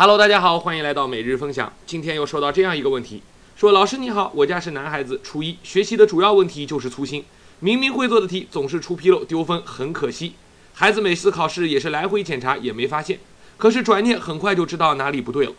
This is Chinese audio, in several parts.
Hello，大家好，欢迎来到每日分享。今天又收到这样一个问题，说老师你好，我家是男孩子，初一，学习的主要问题就是粗心，明明会做的题总是出纰漏丢分，很可惜。孩子每次考试也是来回检查也没发现，可是转念很快就知道哪里不对了。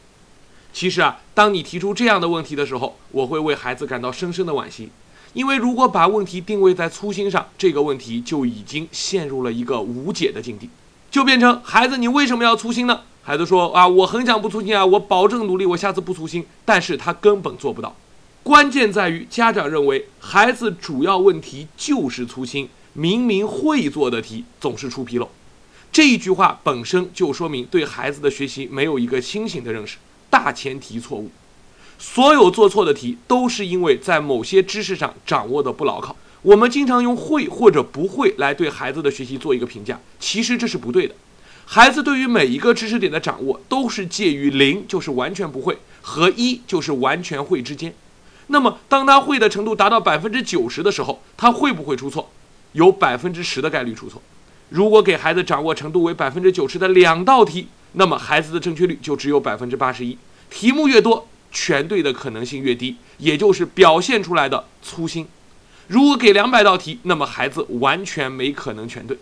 其实啊，当你提出这样的问题的时候，我会为孩子感到深深的惋惜，因为如果把问题定位在粗心上，这个问题就已经陷入了一个无解的境地，就变成孩子你为什么要粗心呢？孩子说啊，我很想不粗心啊，我保证努力，我下次不粗心。但是他根本做不到。关键在于家长认为孩子主要问题就是粗心，明明会做的题总是出纰漏。这一句话本身就说明对孩子的学习没有一个清醒的认识，大前提错误。所有做错的题都是因为在某些知识上掌握的不牢靠。我们经常用会或者不会来对孩子的学习做一个评价，其实这是不对的。孩子对于每一个知识点的掌握都是介于零就是完全不会和一就是完全会之间。那么，当他会的程度达到百分之九十的时候，他会不会出错？有百分之十的概率出错。如果给孩子掌握程度为百分之九十的两道题，那么孩子的正确率就只有百分之八十一。题目越多，全对的可能性越低，也就是表现出来的粗心。如果给两百道题，那么孩子完全没可能全对。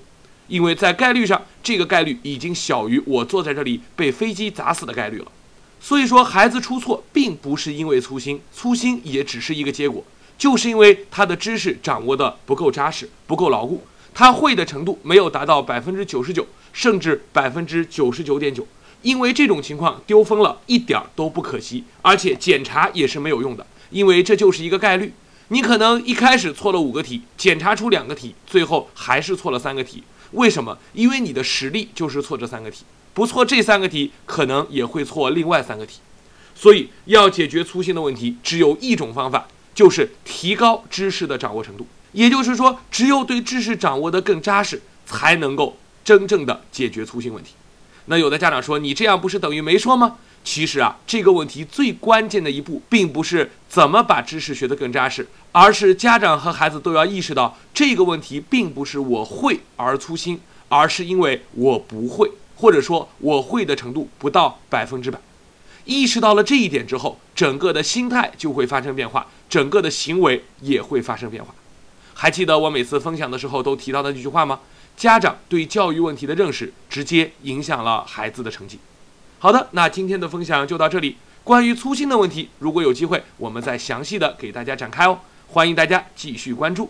因为在概率上，这个概率已经小于我坐在这里被飞机砸死的概率了。所以说，孩子出错并不是因为粗心，粗心也只是一个结果，就是因为他的知识掌握的不够扎实、不够牢固，他会的程度没有达到百分之九十九，甚至百分之九十九点九。因为这种情况丢分了一点儿都不可惜，而且检查也是没有用的，因为这就是一个概率。你可能一开始错了五个题，检查出两个题，最后还是错了三个题。为什么？因为你的实力就是错这三个题，不错这三个题，可能也会错另外三个题。所以要解决粗心的问题，只有一种方法，就是提高知识的掌握程度。也就是说，只有对知识掌握的更扎实，才能够真正的解决粗心问题。那有的家长说，你这样不是等于没说吗？其实啊，这个问题最关键的一步，并不是怎么把知识学得更扎实，而是家长和孩子都要意识到，这个问题并不是我会而粗心，而是因为我不会，或者说我会的程度不到百分之百。意识到了这一点之后，整个的心态就会发生变化，整个的行为也会发生变化。还记得我每次分享的时候都提到的那句话吗？家长对教育问题的认识，直接影响了孩子的成绩。好的，那今天的分享就到这里。关于粗心的问题，如果有机会，我们再详细的给大家展开哦。欢迎大家继续关注。